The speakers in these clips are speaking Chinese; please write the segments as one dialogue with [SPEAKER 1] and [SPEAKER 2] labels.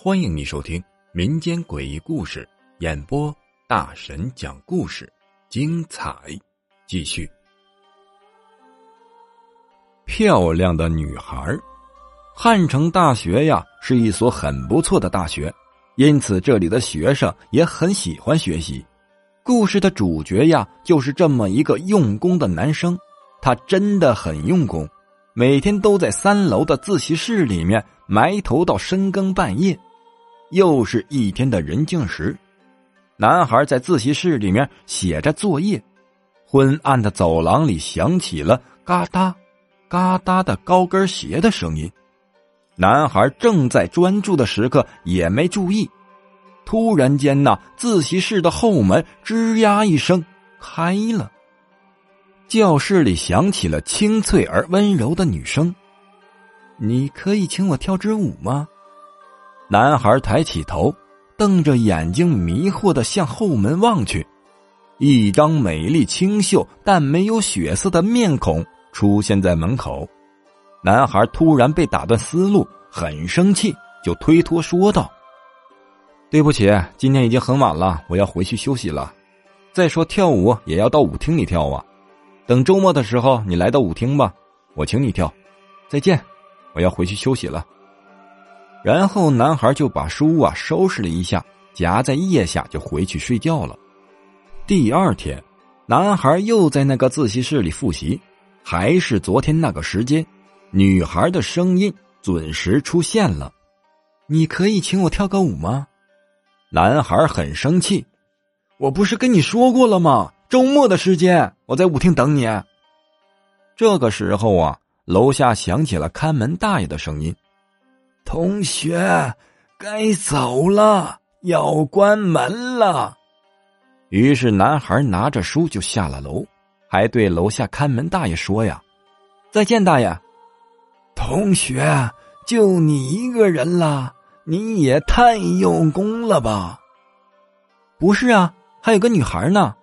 [SPEAKER 1] 欢迎你收听民间诡异故事演播，大神讲故事，精彩继续。漂亮的女孩，汉城大学呀是一所很不错的大学，因此这里的学生也很喜欢学习。故事的主角呀就是这么一个用功的男生，他真的很用功，每天都在三楼的自习室里面埋头到深更半夜。又是一天的人静时，男孩在自习室里面写着作业。昏暗的走廊里响起了嘎哒、嘎哒的高跟鞋的声音。男孩正在专注的时刻，也没注意。突然间，那自习室的后门吱呀一声开了。教室里响起了清脆而温柔的女声：“你可以请我跳支舞吗？”男孩抬起头，瞪着眼睛，迷惑的向后门望去。一张美丽清秀但没有血色的面孔出现在门口。男孩突然被打断思路，很生气，就推脱说道：“对不起，今天已经很晚了，我要回去休息了。再说跳舞也要到舞厅里跳啊。等周末的时候你来到舞厅吧，我请你跳。再见，我要回去休息了。”然后男孩就把书啊收拾了一下，夹在腋下就回去睡觉了。第二天，男孩又在那个自习室里复习，还是昨天那个时间，女孩的声音准时出现了：“你可以请我跳个舞吗？”男孩很生气：“我不是跟你说过了吗？周末的时间我在舞厅等你。”这个时候啊，楼下响起了看门大爷的声音。同学，该走了，要关门了。于是男孩拿着书就下了楼，还对楼下看门大爷说：“呀，再见，大爷。”同学，就你一个人了，你也太用功了吧？不是啊，还有个女孩呢。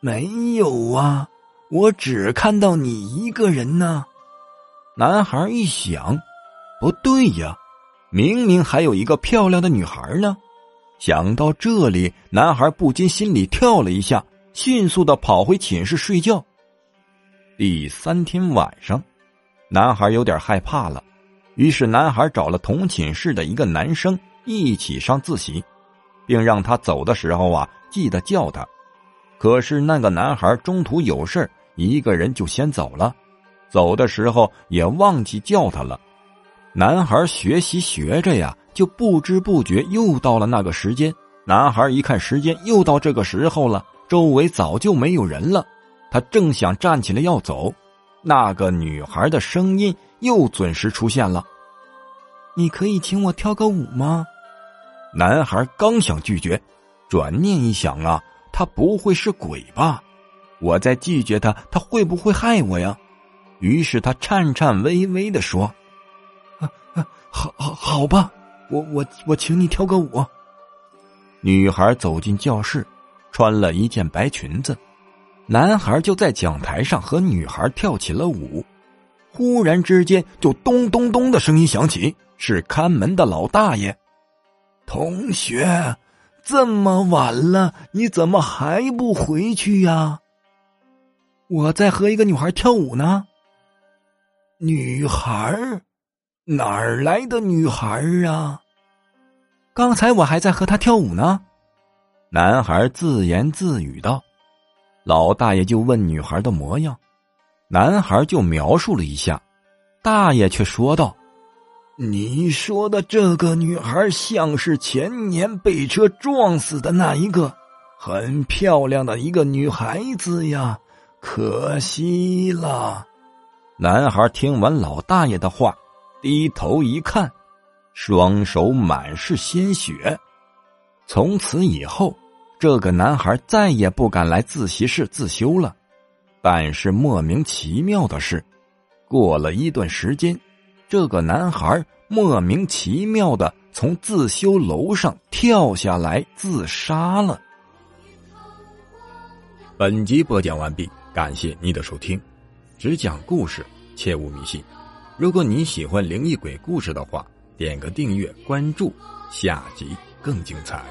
[SPEAKER 1] 没有啊，我只看到你一个人呢。男孩一想。不对呀，明明还有一个漂亮的女孩呢。想到这里，男孩不禁心里跳了一下，迅速的跑回寝室睡觉。第三天晚上，男孩有点害怕了，于是男孩找了同寝室的一个男生一起上自习，并让他走的时候啊记得叫他。可是那个男孩中途有事一个人就先走了，走的时候也忘记叫他了。男孩学习学着呀，就不知不觉又到了那个时间。男孩一看时间，又到这个时候了，周围早就没有人了。他正想站起来要走，那个女孩的声音又准时出现了：“你可以请我跳个舞吗？”男孩刚想拒绝，转念一想啊，他不会是鬼吧？我再拒绝他，他会不会害我呀？于是他颤颤巍巍的说。好好好吧，我我我请你跳个舞。女孩走进教室，穿了一件白裙子，男孩就在讲台上和女孩跳起了舞。忽然之间，就咚咚咚的声音响起，是看门的老大爷。同学，这么晚了，你怎么还不回去呀？我在和一个女孩跳舞呢。女孩。哪儿来的女孩啊？刚才我还在和她跳舞呢。男孩自言自语道：“老大爷就问女孩的模样，男孩就描述了一下。大爷却说道：‘你说的这个女孩像是前年被车撞死的那一个，很漂亮的一个女孩子呀，可惜了。’男孩听完老大爷的话。”低头一看，双手满是鲜血。从此以后，这个男孩再也不敢来自习室自修了。但是莫名其妙的是，过了一段时间，这个男孩莫名其妙的从自修楼上跳下来自杀了。本集播讲完毕，感谢你的收听。只讲故事，切勿迷信。如果你喜欢灵异鬼故事的话，点个订阅关注，下集更精彩。